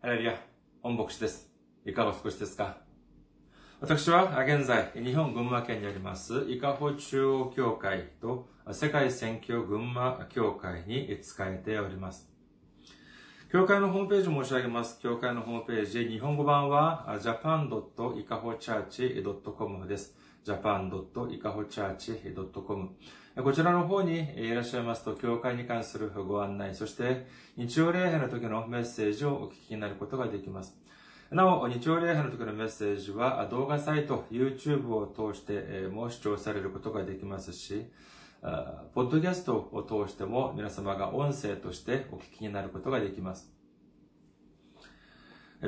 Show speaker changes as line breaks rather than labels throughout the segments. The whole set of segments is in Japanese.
ハレルヤ、本牧師です。いかがお過ごしですか私は現在、日本群馬県にあります、伊香保中央教会と世界宣教群馬教会に使えております。教会のホームページを申し上げます。教会のホームページ、日本語版は japan.ikahochurch.com です。japan.ikahochurch.com こちらの方にいらっしゃいますと、教会に関するご案内、そして日曜礼拝の時のメッセージをお聞きになることができます。なお、日曜礼拝の時のメッセージは動画サイト、YouTube を通しても視聴されることができますし、ポッドキャストを通しても皆様が音声としてお聞きになることができます。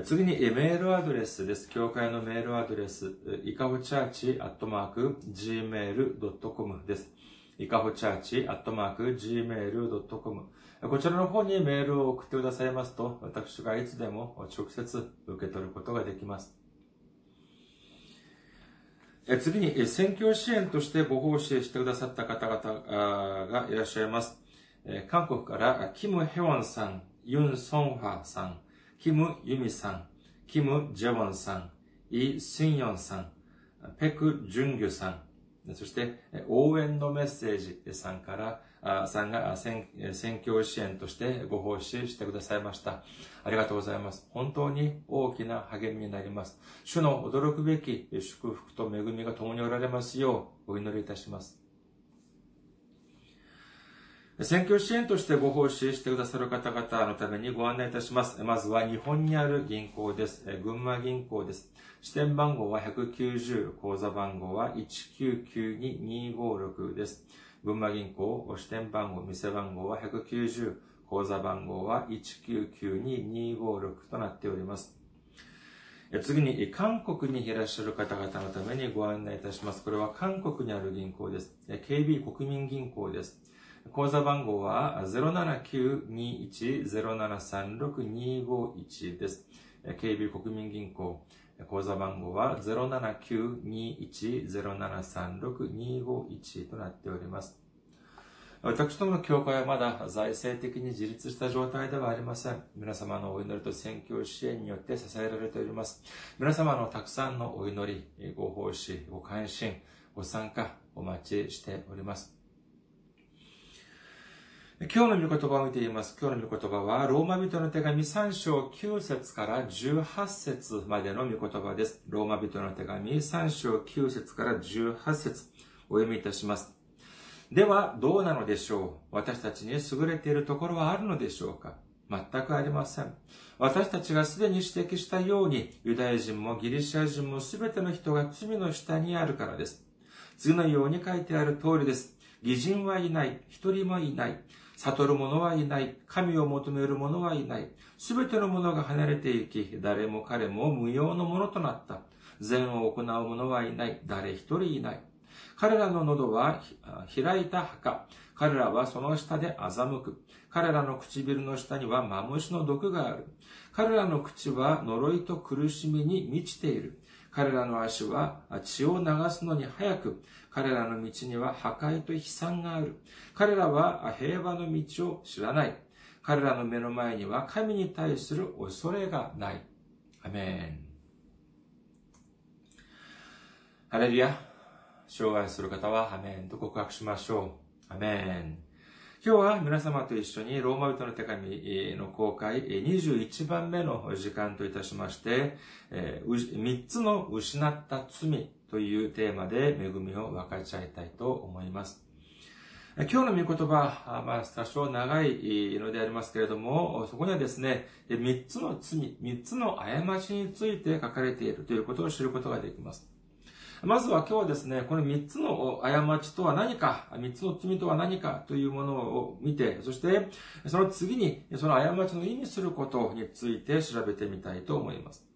次にメールアドレスです。教会のメールアドレス、いかほチャーチアットマーク gmail.com です。いかほチャーチアットマーク gmail.com こちらの方にメールを送ってくださいますと、私がいつでも直接受け取ることができます。次に、選挙支援としてご奉仕してくださった方々がいらっしゃいます。韓国から、キム・ヘウォンさん、ユン・ソンファさん、キム・ユミさん、キム・ジェウォンさん、イ・スンヨンさん、ペク・ジュンギュさん、そして、応援のメッセージさんから、さんが選挙支援としてご奉仕してくださいました。ありがとうございます。本当に大きな励みになります。主の驚くべき祝福と恵みが共におられますようお祈りいたします。選挙支援としてご奉仕してくださる方々のためにご案内いたします。まずは日本にある銀行です。群馬銀行です。支店番号は190、口座番号は1992256です。群馬銀行、支店番号、店番号は190、口座番号は1992256となっております。次に、韓国にいらっしゃる方々のためにご案内いたします。これは韓国にある銀行です。KB 国民銀行です。口座番号は079-21-0736-251です。KB 国民銀行。口座番号は079-21-0736-251となっております。私どもの教会はまだ財政的に自立した状態ではありません。皆様のお祈りと宣教支援によって支えられております。皆様のたくさんのお祈り、ご奉仕、ご関心、ご参加お待ちしております。今日の御言葉を見ています。今日の御言葉は、ローマ人の手紙3章9節から18節までの御言葉です。ローマ人の手紙3章9節から18節お読みいたします。では、どうなのでしょう？私たちに優れているところはあるのでしょうか？全くありません。私たちがすでに指摘したように、ユダヤ人もギリシャ人もすべての人が罪の下にあるからです。次のように書いてある通りです。義人はいない、一人もいない。悟る者はいない。神を求める者はいない。すべての者が離れていき、誰も彼も無用のものとなった。善を行う者はいない。誰一人いない。彼らの喉は開いた墓。彼らはその下で欺く。彼らの唇の下にはマムシの毒がある。彼らの口は呪いと苦しみに満ちている。彼らの足は血を流すのに早く、彼らの道には破壊と悲惨がある。彼らは平和の道を知らない。彼らの目の前には神に対する恐れがない。アメン。ハレルヤ。障害する方はアメンと告白しましょう。アメン。今日は皆様と一緒にローマ人の手紙の公開21番目の時間といたしまして、3つの失った罪というテーマで恵みを分かち合いたいと思います。今日の御言葉、まあ、多少長いのでありますけれども、そこにはですね、3つの罪、3つの過ちについて書かれているということを知ることができます。まずは今日はですね、この3つの過ちとは何か、3つの罪とは何かというものを見て、そしてその次にその過ちの意味することについて調べてみたいと思います。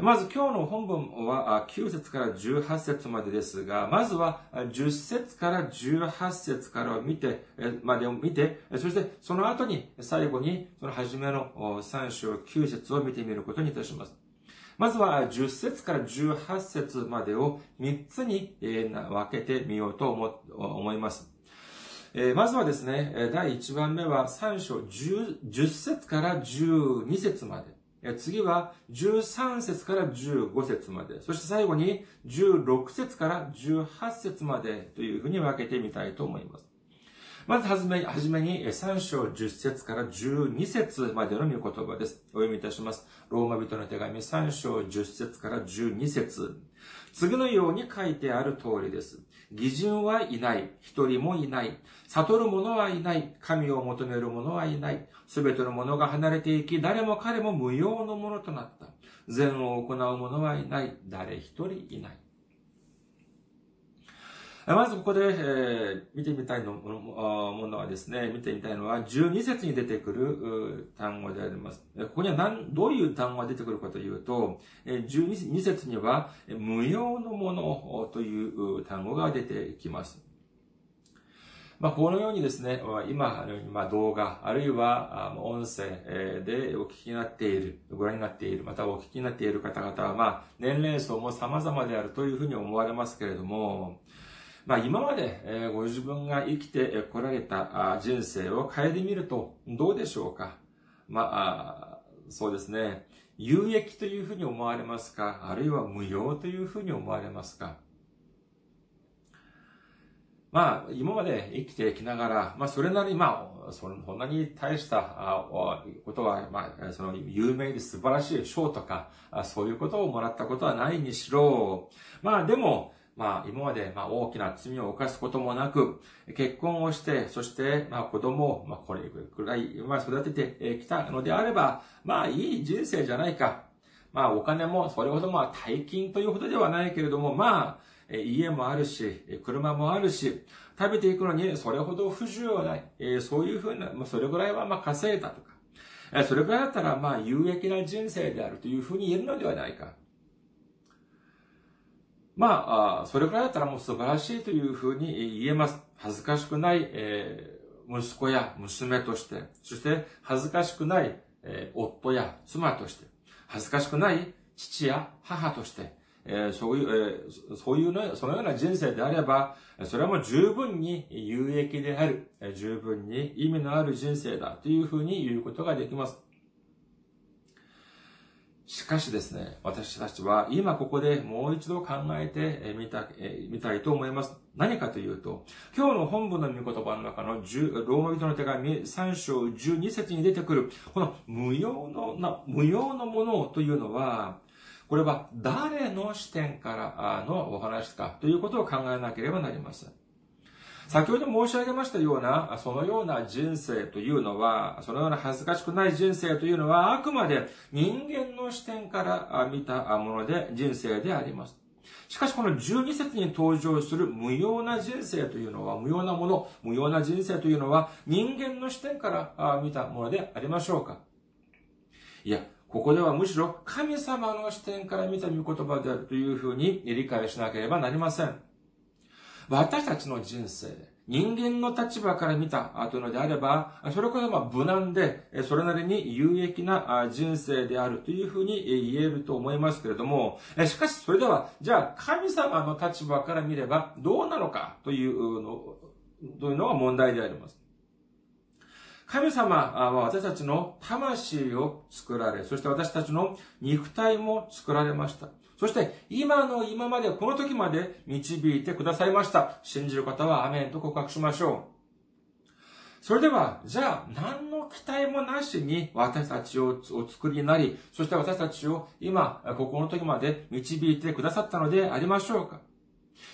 まず今日の本文は9節から18節までですが、まずは10節から18節からを見て、までを見て、そしてその後に最後にその初めの3章9節を見てみることにいたします。まずは10節から18節までを3つに分けてみようと思います。まずはですね、第1番目は3章 10, 10節から12節まで。次は13節から15節まで、そして最後に16節から18節までというふうに分けてみたいと思います。まずはじめはじめに3章10節から12節までの御言葉です。お読みいたします。ローマ人の手紙3章10節から12節次のように書いてある通りです。義人はいない。一人もいない。悟る者はいない。神を求める者はいない。すべての者が離れていき、誰も彼も無用のものとなった。善を行う者はいない。誰一人いない。まずここで、えー、見てみたいのものはですね、見てみたいのは12節に出てくる単語であります。ここには何、どういう単語が出てくるかというと、12節には無用のものという単語が出てきます。まあ、このようにですね、今、今動画、あるいは音声でお聞きになっている、ご覧になっている、またお聞きになっている方々は、まあ、年齢層も様々であるというふうに思われますけれども、まあ今まで、えご自分が生きてこられた人生を変えてみるとどうでしょうか？まあ、そうですね。有益というふうに思われますか？あるいは無用というふうに思われますか？まあ、今まで生きてきながら、まあ、それなりに、まあ、そんなに大したことは、まあ、その、有名で素晴らしい賞とか、そういうことをもらったことはないにしろ、まあ、でも、まあ、今まで、まあ、大きな罪を犯すこともなく、結婚をして、そして、まあ、子供を、まあ、これくらい、まあ、育ててきたのであれば、まあ、いい人生じゃないか。まあ、お金も、それほど、まあ、大金というほどではないけれども、まあ、家もあるし、車もあるし、食べていくのにそれほど不自由はない。そういうふうな、まあ、それぐらいはまあ稼いだとか。それぐらいだったらまあ有益な人生であるというふうに言えるのではないか。まあ、それくらいだったらもう素晴らしいというふうに言えます。恥ずかしくない、えー、息子や娘として、そして恥ずかしくない、えー、夫や妻として、恥ずかしくない父や母として、えー、そういう、えー、そういうの、そのような人生であれば、それはもう十分に有益である、十分に意味のある人生だというふうに言うことができます。しかしですね、私たちは今ここでもう一度考えてみた、みたいと思います。何かというと、今日の本文の御言葉の中の10ローマ人の手紙3章12節に出てくる、この無用のな、無用のものというのは、これは誰の視点からのお話かということを考えなければなりません。先ほど申し上げましたような、そのような人生というのは、そのような恥ずかしくない人生というのは、あくまで人間の視点から見たもので人生であります。しかしこの12節に登場する無用な人生というのは、無用なもの、無用な人生というのは人間の視点から見たものでありましょうかいや、ここではむしろ神様の視点から見た御言葉であるというふうに理解しなければなりません。私たちの人生、人間の立場から見たというのであれば、それこそまあ無難で、それなりに有益な人生であるというふうに言えると思いますけれども、しかしそれでは、じゃあ神様の立場から見ればどうなのかというの、というのが問題であります。神様は私たちの魂を作られ、そして私たちの肉体も作られました。そして、今の今まで、この時まで導いてくださいました。信じる方はアメンと告白しましょう。それでは、じゃあ、何の期待もなしに私たちをお作りになり、そして私たちを今、ここの時まで導いてくださったのでありましょうか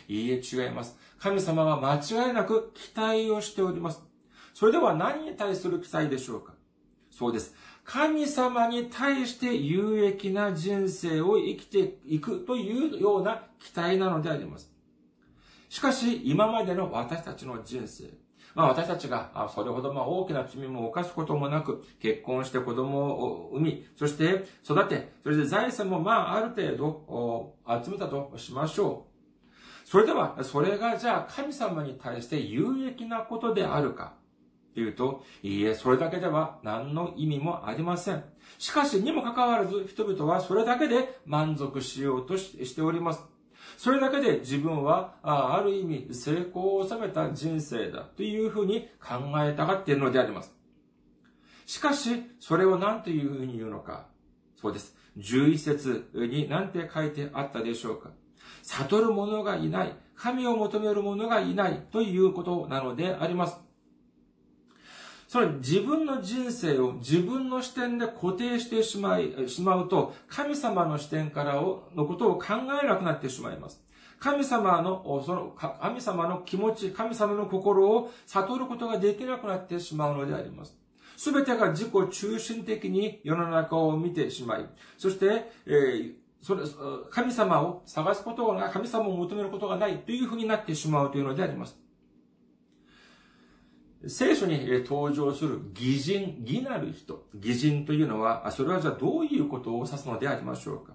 いいえ、違います。神様は間違いなく期待をしております。それでは何に対する期待でしょうかそうです。神様に対して有益な人生を生きていくというような期待なのであります。しかし、今までの私たちの人生、まあ私たちがそれほどまあ大きな罪も犯すこともなく、結婚して子供を産み、そして育て、それで財産もまあある程度集めたとしましょう。それでは、それがじゃあ神様に対して有益なことであるか。というと、いいえ、それだけでは何の意味もありません。しかし、にもかかわらず、人々はそれだけで満足しようとしております。それだけで自分は、ある意味、成功を収めた人生だというふうに考えたがっているのであります。しかし、それを何というふうに言うのか。そうです。11節に何て書いてあったでしょうか。悟る者がいない、神を求める者がいないということなのであります。その自分の人生を自分の視点で固定してしまい、しまうと、神様の視点からをのことを考えなくなってしまいます。神様の、その、神様の気持ち、神様の心を悟ることができなくなってしまうのであります。すべてが自己中心的に世の中を見てしまい、そして、えー、それ、神様を探すことが、神様を求めることがないというふうになってしまうというのであります。聖書に登場する偽人、偽なる人。偽人というのは、それはじゃあどういうことを指すのでありましょうか？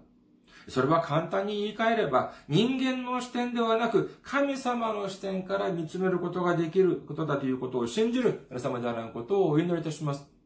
それは簡単に言い換えれば、人間の視点ではなく、神様の視点から見つめることができることだということを信じる皆様であることをお祈りいたします。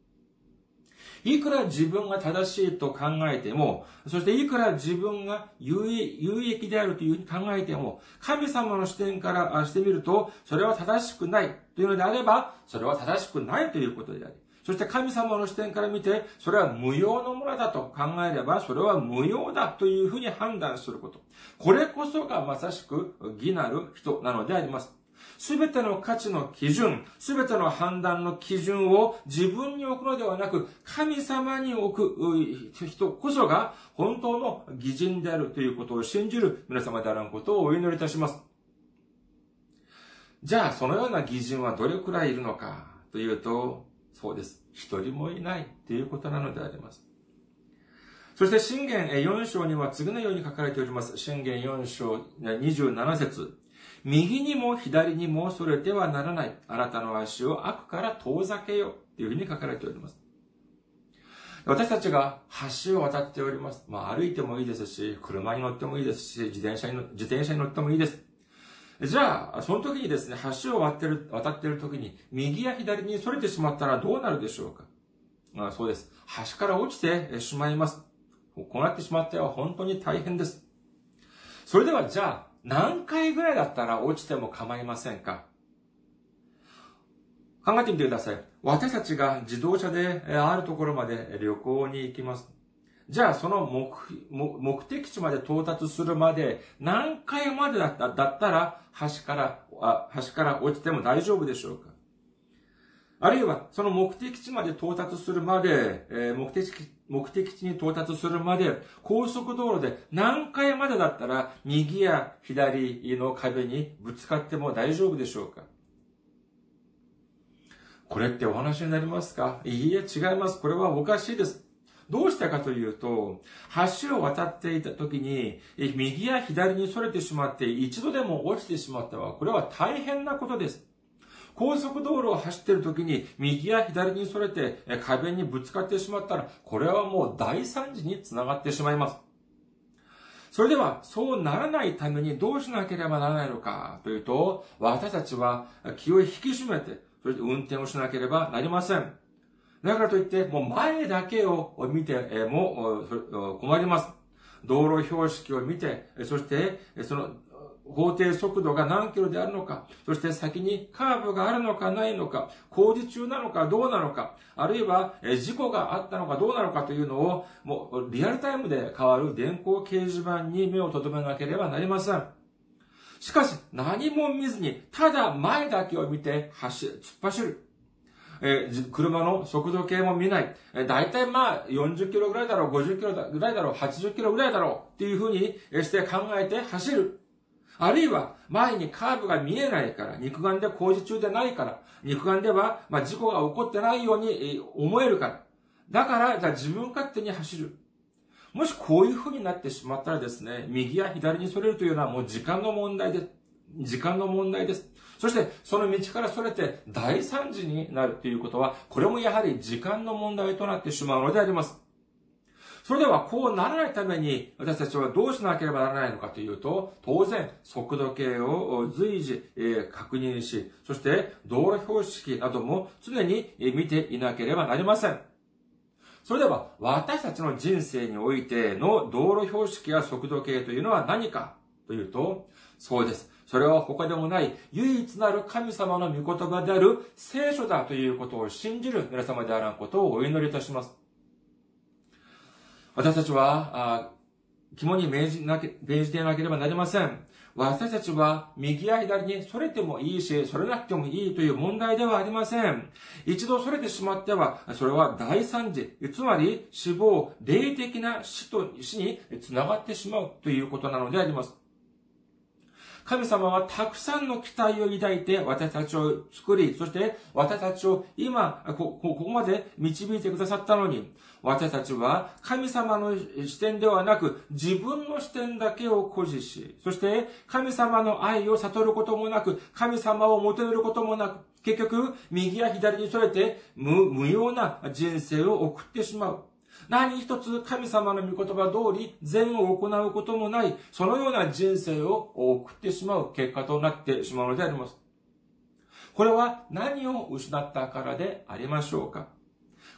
いくら自分が正しいと考えても、そしていくら自分が有益であるというふうに考えても、神様の視点からしてみると、それは正しくないというのであれば、それは正しくないということであり、そして神様の視点から見て、それは無用のものだと考えれば、それは無用だというふうに判断すること。これこそがまさしく義なる人なのであります。すべての価値の基準、すべての判断の基準を自分に置くのではなく、神様に置く人こそが本当の義人であるということを信じる皆様であらんことをお祈りいたします。じゃあ、そのような義人はどれくらいいるのかというと、そうです。一人もいないということなのであります。そして、信玄4章には次のように書かれております。信玄4章27節右にも左にもそれてはならない。あなたの足を悪から遠ざけよ。というふうに書かれております。私たちが橋を渡っております。まあ歩いてもいいですし、車に乗ってもいいですし、自転車に自転車に乗ってもいいです。じゃあ、その時にですね、橋を渡ってる、渡ってる時に、右や左に逸れてしまったらどうなるでしょうかまあそうです。橋から落ちてしまいます。こうなってしまっては本当に大変です。それではじゃあ、何回ぐらいだったら落ちても構いませんか？考えてみてください。私たちが自動車であるところまで旅行に行きます。じゃあその目目的地まで到達するまで何回までだっただったら橋からあ、橋から落ちても大丈夫でしょうか？あるいはその目的地まで到達するまで、え、目的地目的地に到達するまで、高速道路で何回までだったら、右や左の壁にぶつかっても大丈夫でしょうか？これってお話になりますか？いいえ、違います。これはおかしいです。どうしたかというと、橋を渡っていた時に、右や左に逸れてしまって一度でも落ちてしまったは、これは大変なことです。高速道路を走っている時に右や左に逸れて壁にぶつかってしまったら、これはもう大惨事につながってしまいます。それでは、そうならないためにどうしなければならないのかというと、私たちは気を引き締めて、それで運転をしなければなりません。だからといって、もう前だけを見ても困ります。道路標識を見て、そして、その法定速度が何キロであるのか、そして先にカーブがあるのかないのか、工事中なのかどうなのか、あるいは事故があったのかどうなのかというのを、もうリアルタイムで変わる電光掲示板に目を留めなければなりません。しかし、何も見ずに、ただ前だけを見て走、突っ走る。えー、車の速度計も見ない。えー、大体まあ40キロぐらいだろう、50キロぐらいだろう、80キロぐらいだろうっていうふうにして考えて走る。あるいは、前にカーブが見えないから、肉眼で工事中でないから、肉眼では、ま、事故が起こってないように思えるから。だから、じゃあ自分勝手に走る。もしこういう風になってしまったらですね、右や左に逸れるというのはもう時間の問題で、時間の問題です。そして、その道から逸れて大惨事になるということは、これもやはり時間の問題となってしまうのであります。それではこうならないために私たちはどうしなければならないのかというと、当然速度計を随時確認し、そして道路標識なども常に見ていなければなりません。それでは私たちの人生においての道路標識や速度計というのは何かというと、そうです。それは他でもない唯一なる神様の御言葉である聖書だということを信じる皆様であらんことをお祈りいたします。私たちは、肝に銘じなけ、命じてなければなりません。私たちは右や左に逸れてもいいし、それなくてもいいという問題ではありません。一度それてしまっては、それは大惨事、つまり死亡、霊的な死と、死につながってしまうということなのであります。神様はたくさんの期待を抱いて私たちを作り、そして私たちを今、ここまで導いてくださったのに、私たちは神様の視点ではなく自分の視点だけを誇示し、そして神様の愛を悟ることもなく、神様を求めることもなく、結局、右や左にそれて無、無用な人生を送ってしまう。何一つ神様の御言葉通り善を行うこともない、そのような人生を送ってしまう結果となってしまうのであります。これは何を失ったからでありましょうか？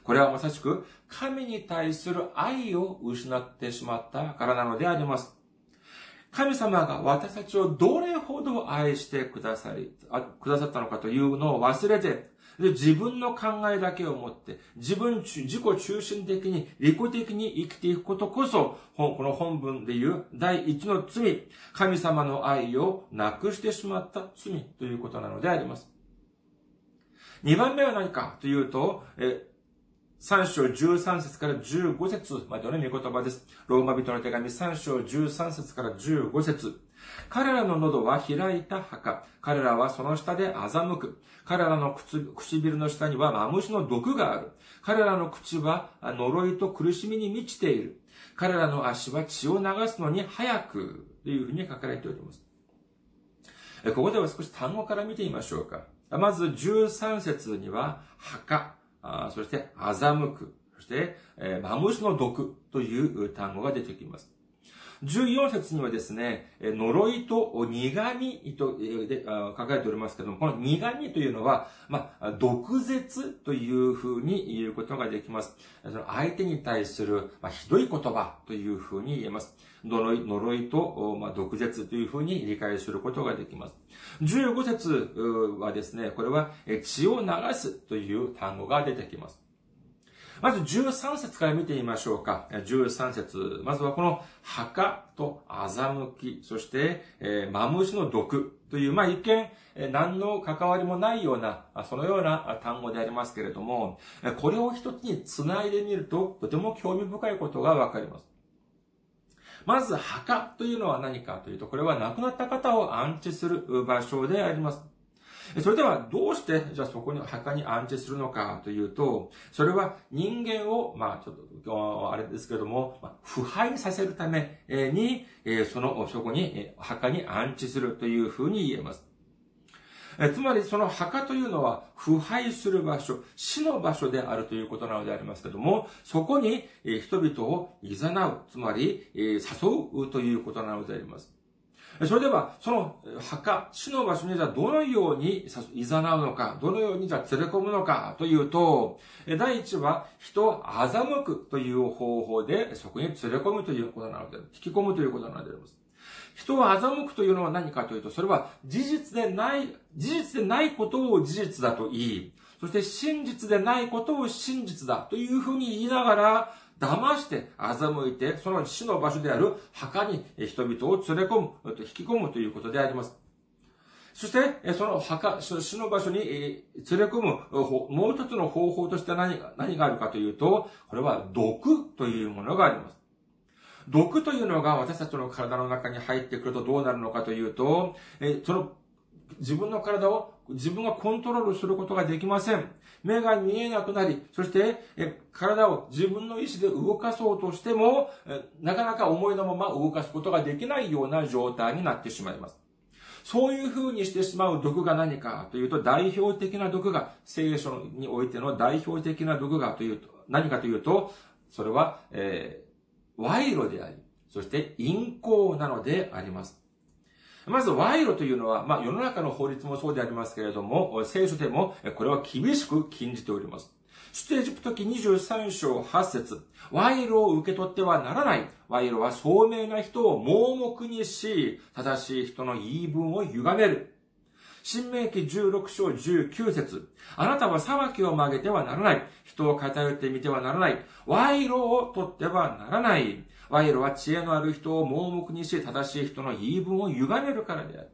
これはまさしく神に対する愛を失ってしまったからなのであります。神様が私たちをどれほど愛してくださり、くださったのかというのを忘れて、で、自分の考えだけを持って、自分、自己中心的に、利己的に生きていくことこそ、この本文でいう第一の罪、神様の愛をなくしてしまった罪ということなのであります。二番目は何かというと、え3章13節から15節までの御言葉です。ローマ人の手紙3章13節から15節彼らの喉は開いた墓。彼らはその下で欺く。彼らの唇の下にはマムシの毒がある。彼らの口は呪いと苦しみに満ちている。彼らの足は血を流すのに早く。というふうに書かれております。ここでは少し単語から見てみましょうか。まず13節には墓、そして欺く、そして、マムシの毒という単語が出てきます。14節にはですね、呪いと苦味と書かれておりますけども、この苦味というのは、まあ、毒舌というふうに言うことができます。その相手に対する、まあ、ひどい言葉というふうに言えます。呪い呪いと、まあ、毒舌というふうに理解することができます。15節はですね、これは血を流すという単語が出てきます。まず13節から見てみましょうか。13節まずはこの墓と欺き、そして、えー、マムシの毒という、まあ一見、何の関わりもないような、そのような単語でありますけれども、これを一つに繋いでみると、とても興味深いことがわかります。まず、墓というのは何かというと、これは亡くなった方を安置する場所であります。それではどうして、じゃあそこに墓に安置するのかというと、それは人間を、まあちょっと、あれですけども、腐敗させるために、その、そこに、墓に安置するというふうに言えます。つまりその墓というのは腐敗する場所、死の場所であるということなのでありますけども、そこに人々を誘う、つまり誘うということなのであります。それでは、その墓、死の場所にじゃあどのように誘うのか、どのようにじゃあ連れ込むのかというと、第一は人を欺くという方法でそこに連れ込むということなので、引き込むということなのであります。人を欺くというのは何かというと、それは事実でない、事実でないことを事実だと言い、そして真実でないことを真実だというふうに言いながら、騙して欺いて、その死の場所である墓に人々を連れ込む、引き込むということであります。そして、その墓、死の場所に連れ込む、もう一つの方法として何何があるかというと、これは毒というものがあります。毒というのが私たちの体の中に入ってくるとどうなるのかというと、その自分の体を自分がコントロールすることができません。目が見えなくなり、そして、体を自分の意志で動かそうとしても、なかなか思いのまま動かすことができないような状態になってしまいます。そういう風にしてしまう毒が何かというと、代表的な毒が、聖書においての代表的な毒がというと、何かというと、それは、えー、賄賂であり、そして陰行なのであります。まず、賄賂というのは、まあ、世の中の法律もそうでありますけれども、聖書でも、これは厳しく禁じております。出エジプト記23章8節賄賂を受け取ってはならない。賄賂は聡明な人を盲目にし、正しい人の言い分を歪める。新明記16章19節あなたは裁きを曲げてはならない。人を偏ってみてはならない。賄賂を取ってはならない。賄賂は知恵のある人を盲目にし、正しい人の言い分を歪めるからである。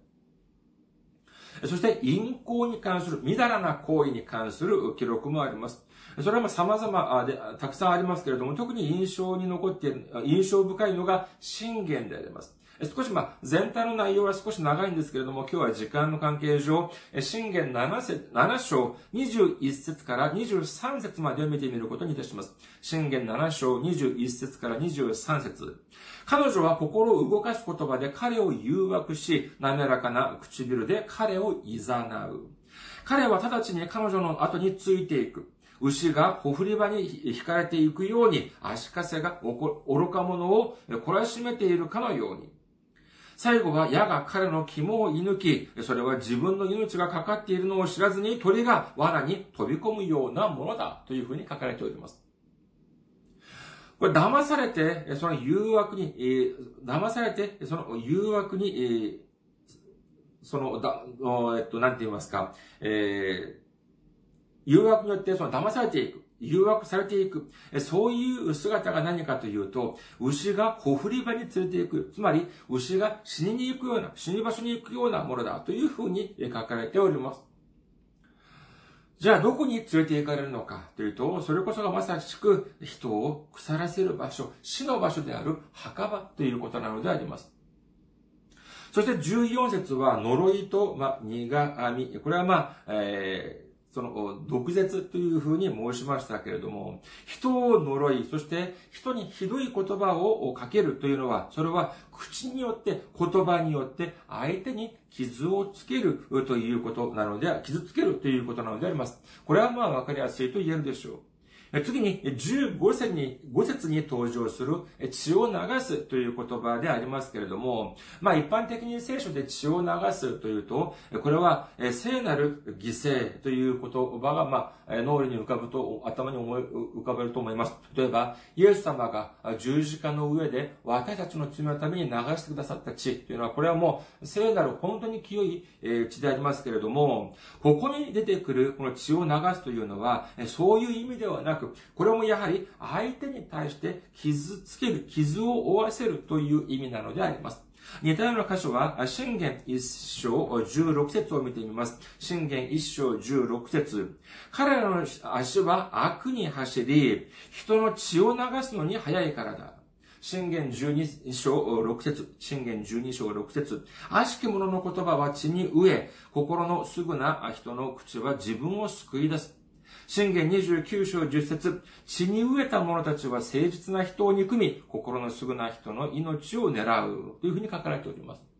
そして、陰行に関する、みだらな行為に関する記録もあります。それは様々で、たくさんありますけれども、特に印象に残っている、印象深いのが信玄であります。少しまあ、全体の内容は少し長いんですけれども、今日は時間の関係上、信玄 7, 7章21節から23節までを見てみることにいたします。信玄7章21節から23節彼女は心を動かす言葉で彼を誘惑し、滑らかな唇で彼を誘う。彼は直ちに彼女の後についていく。牛がほふり場に引かれていくように、足かせが愚か者を懲らしめているかのように。最後は矢が彼の肝を射抜き、それは自分の命がかかっているのを知らずに鳥が罠に飛び込むようなものだというふうに書かれております。これ騙されて、その誘惑に、えー、騙されて、その誘惑に、えー、その、だ、えっと、なんて言いますか、えー、誘惑によってその騙されていく。誘惑されていく。そういう姿が何かというと、牛が小振り場に連れて行く。つまり、牛が死にに行くような、死に場所に行くようなものだというふうに書かれております。じゃあ、どこに連れて行かれるのかというと、それこそがまさしく人を腐らせる場所、死の場所である墓場ということなのであります。そして14節は呪いと、まあ、苦み。これはまあ、えーその、毒舌というふうに申しましたけれども、人を呪い、そして人にひどい言葉をかけるというのは、それは口によって、言葉によって相手に傷をつけるということなので、傷つけるということなのであります。これはまあわかりやすいと言えるでしょう。次に、15節に、5節に登場する血を流すという言葉でありますけれども、まあ一般的に聖書で血を流すというと、これは聖なる犠牲という言葉が、まあ、脳裏に浮かぶと、頭に思い浮かべると思います。例えば、イエス様が十字架の上で私たちの罪のために流してくださった血というのは、これはもう聖なる本当に清い血でありますけれども、ここに出てくるこの血を流すというのは、そういう意味ではなく、く、これもやはり相手に対して傷つける、傷を負わせるという意味なのであります。似たような箇所は、信玄一章16節を見てみます。信玄一章16節彼らの足は悪に走り、人の血を流すのに早いからだ。信玄12章6節信玄12章6節悪しき者の言葉は血に飢え、心のすぐな人の口は自分を救い出す。信玄29章10節血に飢えた者たちは誠実な人を憎み、心のすぐな人の命を狙う。というふうに書かれております。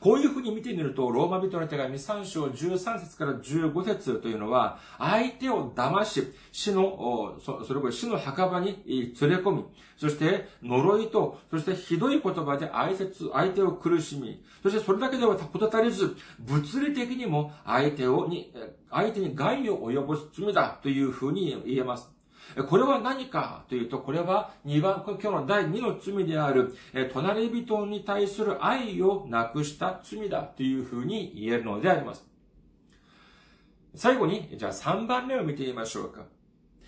こういうふうに見てみると、ローマ人の手紙3章13節から15節というのは、相手を騙し、死の、それこそ死の墓場に連れ込み、そして呪いと、そしてひどい言葉で相相手を苦しみ、そしてそれだけではこと足りず、物理的にも相手をに、相手に害を及ぼす罪だというふうに言えます。これは何かというと、これは2番、今日の第2の罪である、隣人に対する愛をなくした罪だというふうに言えるのであります。最後に、じゃあ3番目を見てみましょうか。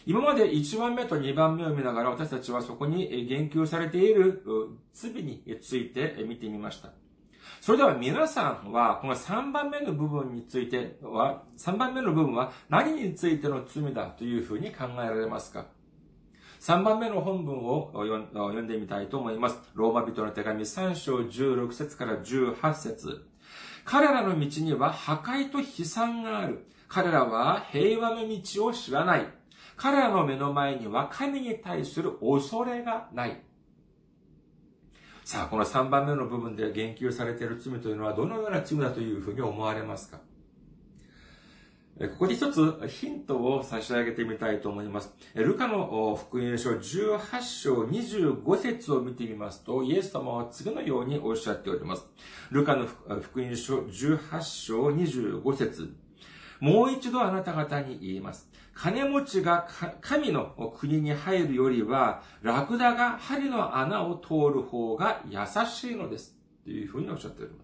今まで1番目と2番目を見ながら私たちはそこに言及されている罪について見てみました。それでは皆さんは、この3番目の部分については、3番目の部分は何についての罪だというふうに考えられますか ?3 番目の本文を読んでみたいと思います。ローマ人の手紙3章16節から18節彼らの道には破壊と悲惨がある。彼らは平和の道を知らない。彼らの目の前には神に対する恐れがない。さあ、この3番目の部分で言及されている罪というのはどのような罪だというふうに思われますか？ここで一つヒントを差し上げてみたいと思います。ルカの福音書18章25節を見てみますと、イエス様は次のようにおっしゃっております。ルカの福音書18章25節もう一度あなた方に言います。金持ちが神の国に入るよりは、ラクダが針の穴を通る方が優しいのです。というふうにおっしゃっておりま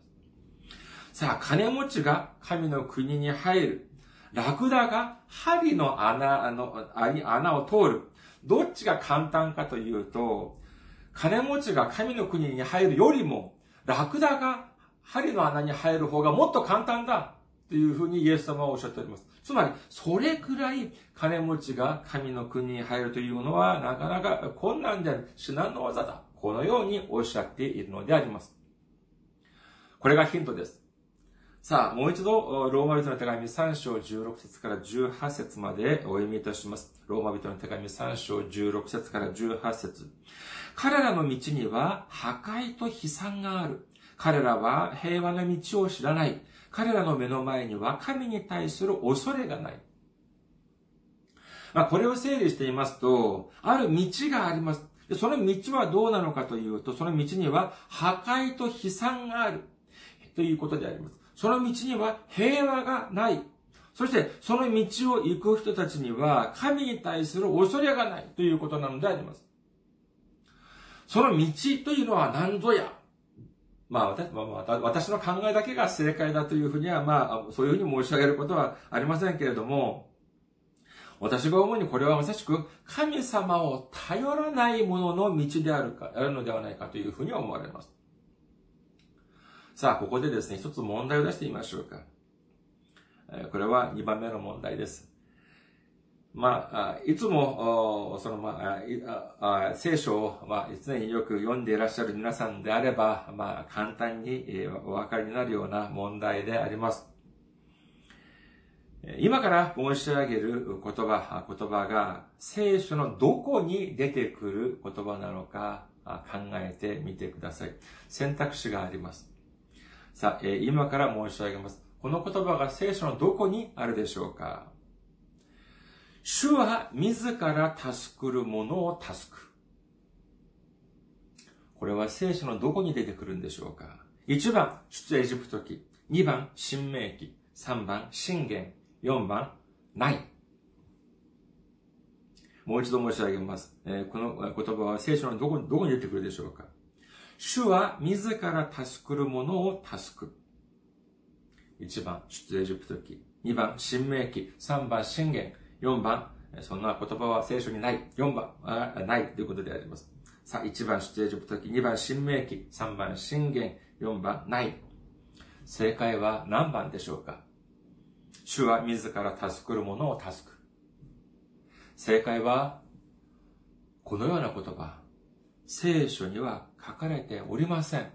す。さあ、金持ちが神の国に入る。ラクダが針の穴、の、穴を通る。どっちが簡単かというと、金持ちが神の国に入るよりも、ラクダが針の穴に入る方がもっと簡単だというふうにイエス様はおっしゃっております。つまり、それくらい金持ちが神の国に入るというのはなかなか困難である、至難の技だ。このようにおっしゃっているのであります。これがヒントです。さあ、もう一度、ローマ人の手紙3章16節から18節までお読みいたします。ローマ人の手紙3章16節から18節彼らの道には破壊と悲惨がある。彼らは平和な道を知らない。彼らの目の前には神に対する恐れがない。まあ、これを整理していますと、ある道があります。その道はどうなのかというと、その道には破壊と悲惨がある。ということであります。その道には平和がない。そして、その道を行く人たちには、神に対する恐れがないということなのであります。その道というのは何ぞや。まあ私、まあ、私の考えだけが正解だというふうには、まあ、そういうふうに申し上げることはありませんけれども、私が思うにこれはまさしく神様を頼らないものの道であるか、あるのではないかというふうに思われます。さあ、ここでですね、一つ問題を出してみましょうか。これは2番目の問題です。まあ、いつも、その、まあ、聖書を、まあ、常によく読んでいらっしゃる皆さんであれば、まあ、簡単にお分かりになるような問題であります。今から申し上げる言葉、言葉が聖書のどこに出てくる言葉なのか考えてみてください。選択肢があります。さあ、今から申し上げます。この言葉が聖書のどこにあるでしょうか？主は自ら助くるものを助く。これは聖書のどこに出てくるんでしょうか ?1 番、出エジプト記。2番、新明記。3番、信玄。4番、ない。もう一度申し上げます。えこの言葉は聖書のどこどこに出てくるでしょうか？主は自ら助くるものを助く。1番、出エジプト記。2番、新明記。3番、信玄。4番、そんな言葉は聖書にない。4番は、ないということであります。さあ、1番、出エジプト記。2番、新明記。3番、信玄。4番、ない。正解は何番でしょうか？主は自ら助くるものを助く。正解は、このような言葉。聖書には書かれておりません。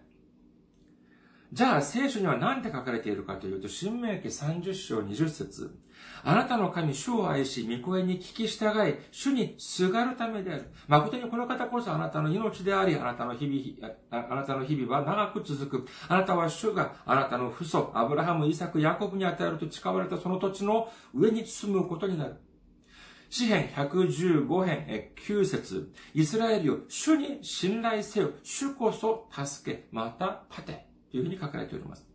じゃあ聖書には何て書かれているかというと、新明記30章20節あなたの神、主を愛し、御声に聞き従い、主にすがるためである。誠にこの方こそあなたの命であり、あなたの日々、あなたの日々は長く続く。あなたは主があなたの父祖、アブラハム、イサク、ヤコブに与えると誓われたその土地の上に住むことになる。詩編115編9節イスラエルよ、主に信頼せよ。主こそ助け、また立て。というふうに書かれております。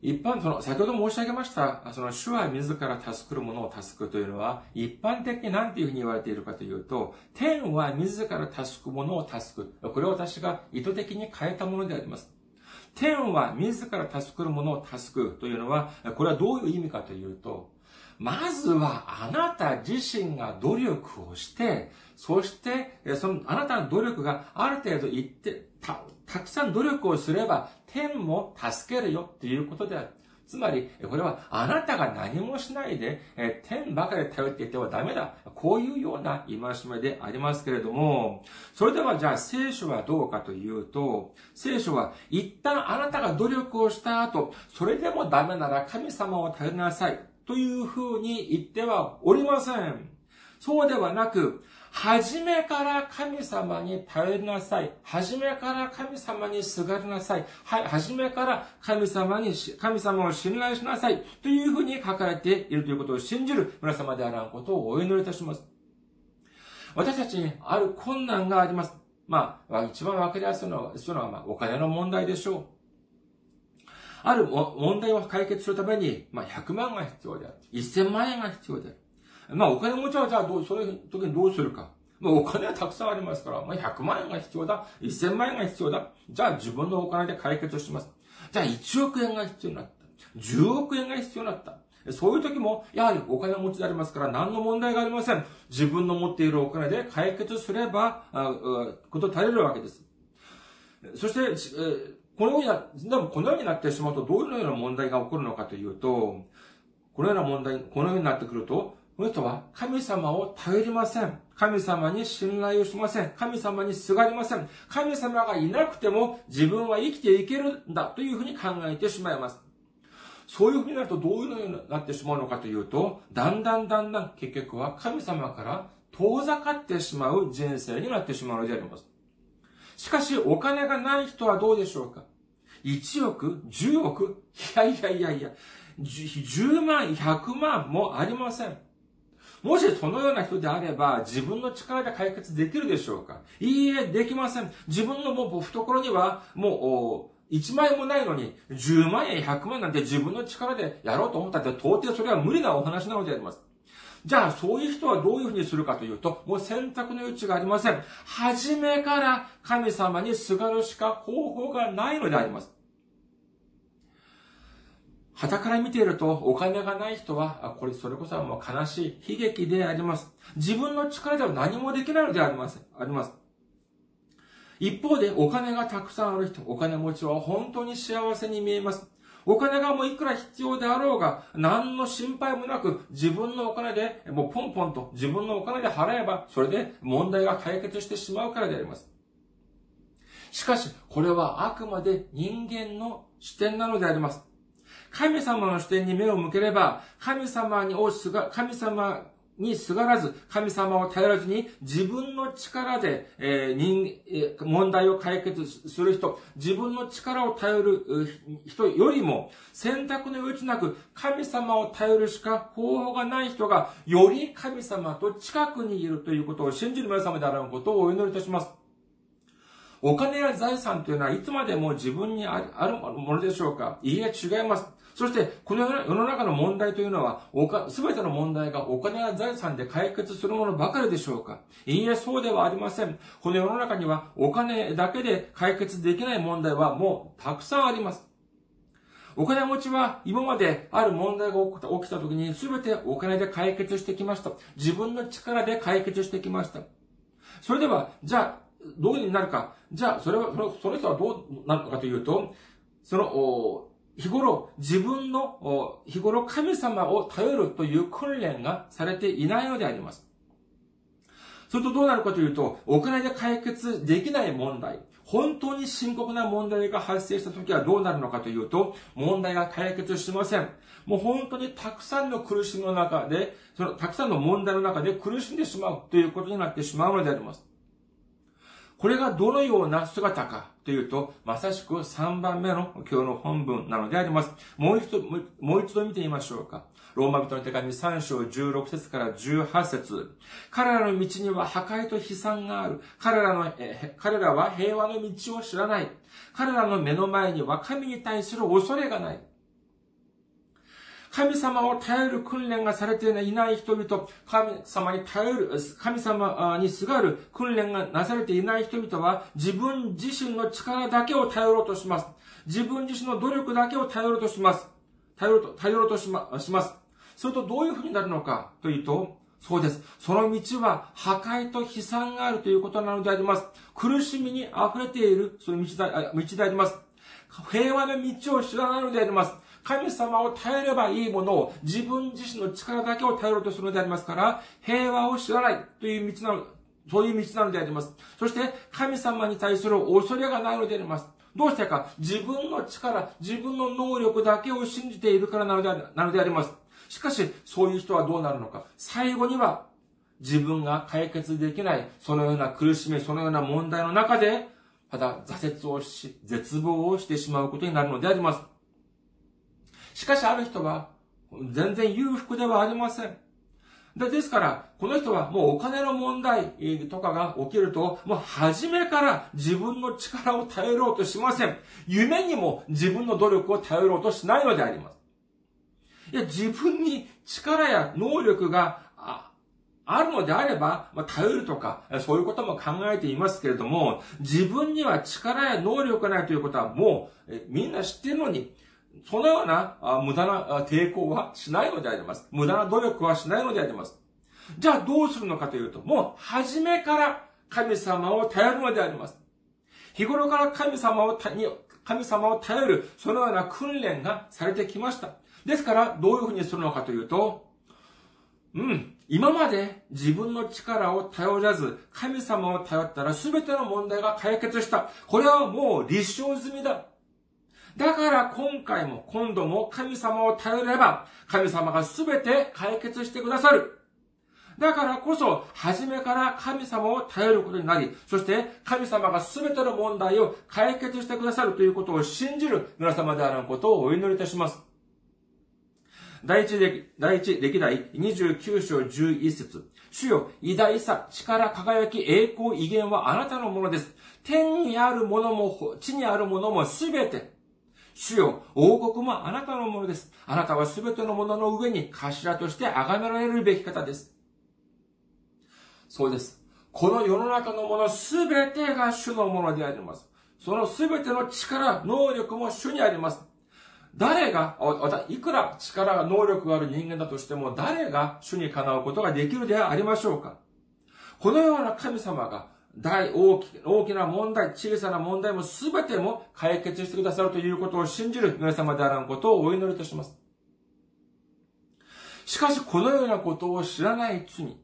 一般、その、先ほど申し上げました、その、主は自ら助くるものを助くというのは、一般的に何ていうふうに言われているかというと、天は自ら助くものを助く。これを私が意図的に変えたものであります。天は自ら助くるものを助くというのは、これはどういう意味かというと、まずはあなた自身が努力をして、そして、そのあなたの努力がある程度いってた、たくさん努力をすれば、天も助けるよっていうことである。つまり、これはあなたが何もしないで、天ばかり頼っていてはダメだ。こういうような戒めでありますけれども、それではじゃあ聖書はどうかというと、聖書は一旦あなたが努力をした後、それでもダメなら神様を頼りなさい。というふうに言ってはおりません。そうではなく、初めから神様に頼りなさい。初めから神様にすがりなさい。はい、初めから神様に、神様を信頼しなさい。というふうに書かれているということを信じる皆様であらんことをお祈りいたします。私たちにある困難があります。まあ、一番わかりやすいのは、そのはまあ、お金の問題でしょう。ある問題を解決するために、まあ、100万が必要である。1000万円が必要である。まあ、お金持ちはじゃあどう、そういう時にどうするか。まあ、お金はたくさんありますから、まあ、100万円が必要だ。1000万円が必要だ。じゃあ自分のお金で解決します。じゃあ1億円が必要になった。10億円が必要になった。そういう時も、やはりお金持ちでありますから何の問題がありません。自分の持っているお金で解決すれば、あこと足りるわけです。そして、えこのようにな、でもこのようになってしまうと、どういうような問題が起こるのかというと、このような問題、このようになってくると、この人は神様を頼りません。神様に信頼をしません。神様にすがりません。神様がいなくても自分は生きていけるんだというふうに考えてしまいます。そういうふうになるとどういうのになってしまうのかというと、だんだんだんだん結局は神様から遠ざかってしまう人生になってしまうのであります。しかし、お金がない人はどうでしょうか ?1 億 ?10 億？いやいやいやいや、10万、100万もありません。もしそのような人であれば、自分の力で解決できるでしょうか？いいえ、できません。自分のもう懐には、もう、1万円もないのに、10万円、100万なんて自分の力でやろうと思ったって、到底それは無理なお話なのであります。じゃあ、そういう人はどういうふうにするかというと、もう選択の余地がありません。初めから神様にすがるしか方法がないのであります。旗から見ていると、お金がない人は、これ、それこそはもう悲しい悲劇であります。自分の力では何もできないのであります。あります。一方で、お金がたくさんある人、お金持ちは本当に幸せに見えます。お金がもういくら必要であろうが、何の心配もなく、自分のお金で、もうポンポンと自分のお金で払えば、それで問題が解決してしまうからであります。しかし、これはあくまで人間の視点なのであります。神様の視点に目を向ければ、神様にをすが、神様にすがらず、神様を頼らずに、自分の力で、えー、人、えー、問題を解決する人、自分の力を頼る人よりも、選択の余地なく、神様を頼るしか方法がない人が、より神様と近くにいるということを信じる皆様であることをお祈りいたします。お金や財産というのはいつまでも自分にあるものでしょうか？いいえ、違います。そして、この世の中の問題というのは、すべての問題がお金や財産で解決するものばかりでしょうかいいえ、そうではありません。この世の中には、お金だけで解決できない問題はもうたくさんあります。お金持ちは今まである問題が起きた時に全てお金で解決してきました。自分の力で解決してきました。それでは、じゃあ、どうになるか。じゃあ、それは、その人はどうなるのかというと、その、日頃自分の、日頃神様を頼るという訓練がされていないのであります。それとどうなるかというと、お金で解決できない問題、本当に深刻な問題が発生した時はどうなるのかというと、問題が解決しません。もう本当にたくさんの苦しみの中で、そのたくさんの問題の中で苦しんでしまうということになってしまうのであります。これがどのような姿かというと、まさしく3番目の今日の本文なのであります。もう一度、もう一度見てみましょうか。ローマ人の手紙3章16節から18節彼らの道には破壊と悲惨がある。彼らの、え彼らは平和の道を知らない。彼らの目の前には神に対する恐れがない。神様を頼る訓練がされていない人々、神様に頼る、神様にすがる訓練がなされていない人々は、自分自身の力だけを頼ろうとします。自分自身の努力だけを頼ろうとします。頼ろうと、頼ろうとしまします。それとどういうふうになるのかというと、そうです。その道は破壊と悲惨があるということなのであります。苦しみに溢れている、その道で道であります。平和の道を知らないのであります。神様を頼ればいいものを自分自身の力だけを頼ろうとするのでありますから、平和を知らないという道なの、そういう道なのであります。そして、神様に対する恐れがないのであります。どうしてか、自分の力、自分の能力だけを信じているからなのでなのであります。しかし、そういう人はどうなるのか。最後には、自分が解決できない、そのような苦しみ、そのような問題の中で、ただ挫折をし、絶望をしてしまうことになるのであります。しかしある人は、全然裕福ではありません。でですから、この人はもうお金の問題とかが起きると、もう初めから自分の力を頼ろうとしません。夢にも自分の努力を頼ろうとしないのであります。いや、自分に力や能力があるのであれば、まあ、頼るとか、そういうことも考えていますけれども、自分には力や能力がないということはもう、えみんな知ってるのに、そのような無駄な抵抗はしないのであります。無駄な努力はしないのであります。じゃあどうするのかというと、もう初めから神様を頼るのであります。日頃から神様を神様を頼る、そのような訓練がされてきました。ですから、どういうふうにするのかというと、うん、今まで自分の力を頼らず、神様を頼ったら全ての問題が解決した。これはもう立証済みだ。だから今回も今度も神様を頼れば、神様が全て解決してくださる。だからこそ、初めから神様を頼ることになり、そして神様が全ての問題を解決してくださるということを信じる皆様であることをお祈りいたします。第一歴、第一歴代29章11節主よ、偉大さ、力、輝き、栄光、威厳はあなたのものです。天にあるものも、地にあるものもすべて。主よ、王国もあなたのものです。あなたはすべてのものの上に頭として崇められるべき方です。そうです。この世の中のものすべてが主のものであります。そのすべての力、能力も主にあります。誰が、いくら力が、能力がある人間だとしても、誰が主にかなうことができるでありましょうかこのような神様が、大、大き大きな問題、小さな問題も全ても解決してくださるということを信じる皆様であらんことをお祈りいたします。しかし、このようなことを知らない罪、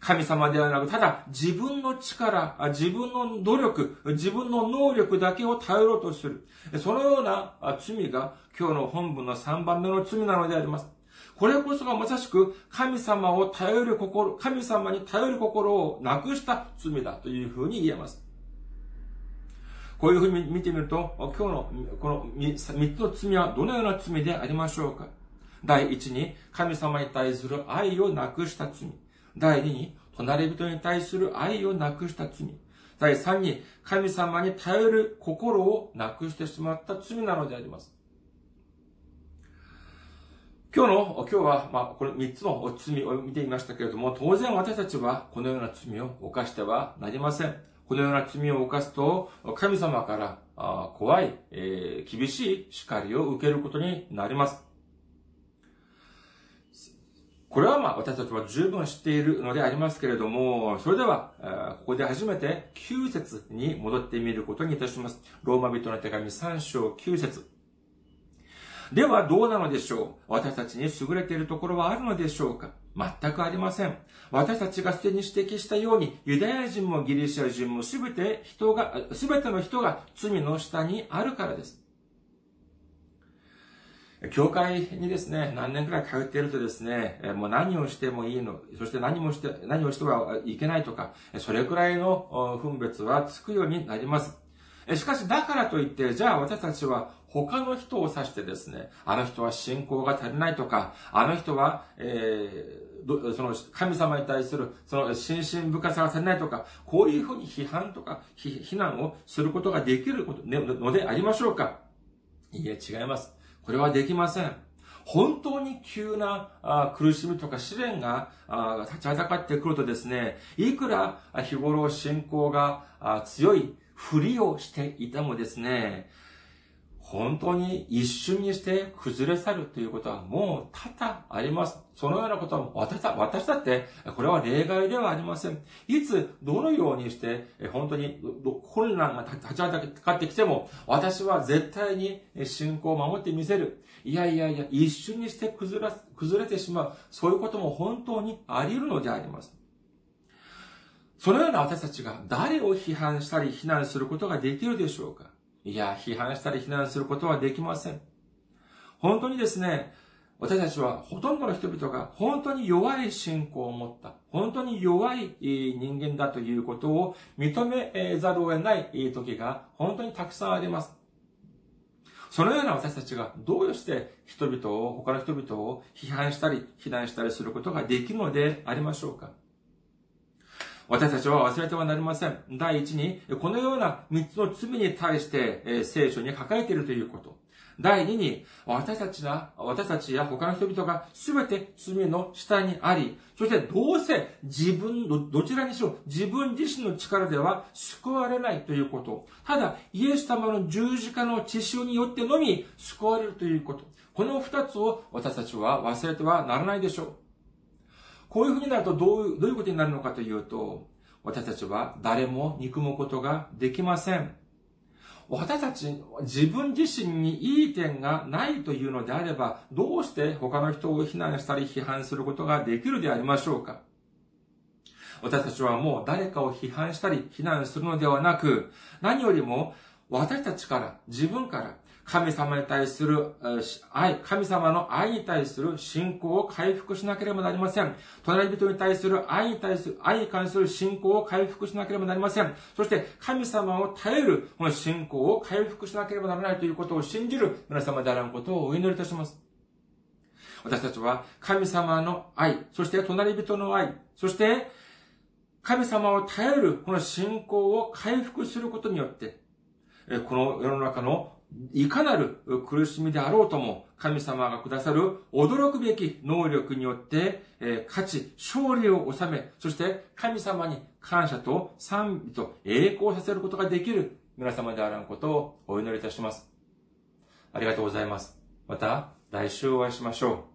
神様ではなく、ただ自分の力、自分の努力、自分の能力だけを頼ろうとする。そのような罪が今日の本文の3番目の罪なのであります。これこそがまさしく神様を頼る心、神様に頼る心をなくした罪だというふうに言えます。こういうふうに見てみると、今日のこの3つの罪はどのような罪でありましょうか第一に、神様に対する愛をなくした罪。第二に、隣人に対する愛をなくした罪。第三に、神様に頼る心をなくしてしまった罪なのであります。今日の、今日は、まあ、これ三つの罪を見ていましたけれども、当然私たちはこのような罪を犯してはなりません。このような罪を犯すと、神様から怖い、えー、厳しい叱りを受けることになります。これはまあ私たちは十分知っているのでありますけれども、それでは、ここで初めて9節に戻ってみることにいたします。ローマ人の手紙3章9節ではどうなのでしょう？私たちに優れているところはあるのでしょうか？全くありません。私たちがすでに指摘したように、ユダヤ人もギリシャ人もすべて人が、すべての人が罪の下にあるからです。教会にですね、何年くらい通っているとですね、もう何をしてもいいの、そして何もして、何をしてはいけないとか、それくらいの分別はつくようになります。しかし、だからといって、じゃあ私たちは他の人を指してですね、あの人は信仰が足りないとか、あの人は、えー、その神様に対するその心身深さが足りないとか、こういうふうに批判とか非難をすることができることのでありましょうかいいえ、違います。これはできません。本当に急な苦しみとか試練が立ちはだかってくるとですね、いくら日頃信仰が強いふりをしていてもですね、本当に一瞬にして崩れ去るということはもう多々あります。そのようなことは私だ私だって、これは例外ではありません。いつ、どのようにして、本当に混乱が立ちはだかってきても、私は絶対に信仰を守ってみせる。いやいやいや、一瞬にして崩れ崩れてしまう。そういうことも本当にあり得るのであります。そのような私たちが誰を批判したり非難することができるでしょうかいや、批判したり非難することはできません。本当にですね、私たちはほとんどの人々が本当に弱い信仰を持った、本当に弱い人間だということを認めざるを得ない時が本当にたくさんあります。そのような私たちがどうして人々を、他の人々を批判したり、非難したりすることができるのでありましょうか私たちは忘れてはなりません。第一に、このような三つの罪に対して、え聖書に書かれているということ。第二に、私たちな、私たちや他の人々が全て罪の下にあり、そしてどうせ自分、どちらにしろ自分自身の力では救われないということ。ただ、イエス様の十字架の血潮によってのみ救われるということ。この二つを私たちは忘れてはならないでしょう。こういうふうになるとどういう、どういうことになるのかというと、私たちは誰も憎むことができません。私たち、自分自身にいい点がないというのであれば、どうして他の人を非難したり批判することができるでありましょうか私たちはもう誰かを批判したり非難するのではなく、何よりも私たちから、自分から、神様に対する愛、神様の愛に対する信仰を回復しなければなりません。隣人に対する愛に対する、愛に関する信仰を回復しなければなりません。そして神様を耐えるこの信仰を回復しなければならないということを信じる皆様であらんことをお祈りいたします。私たちは神様の愛、そして隣人の愛、そして神様を耐えるこの信仰を回復することによって、この世の中のいかなる苦しみであろうとも、神様がくださる驚くべき能力によって、え勝ち、勝利を収め、そして神様に感謝と賛美と栄光させることができる皆様であらんことをお祈りいたします。ありがとうございます。また来週お会いしましょう。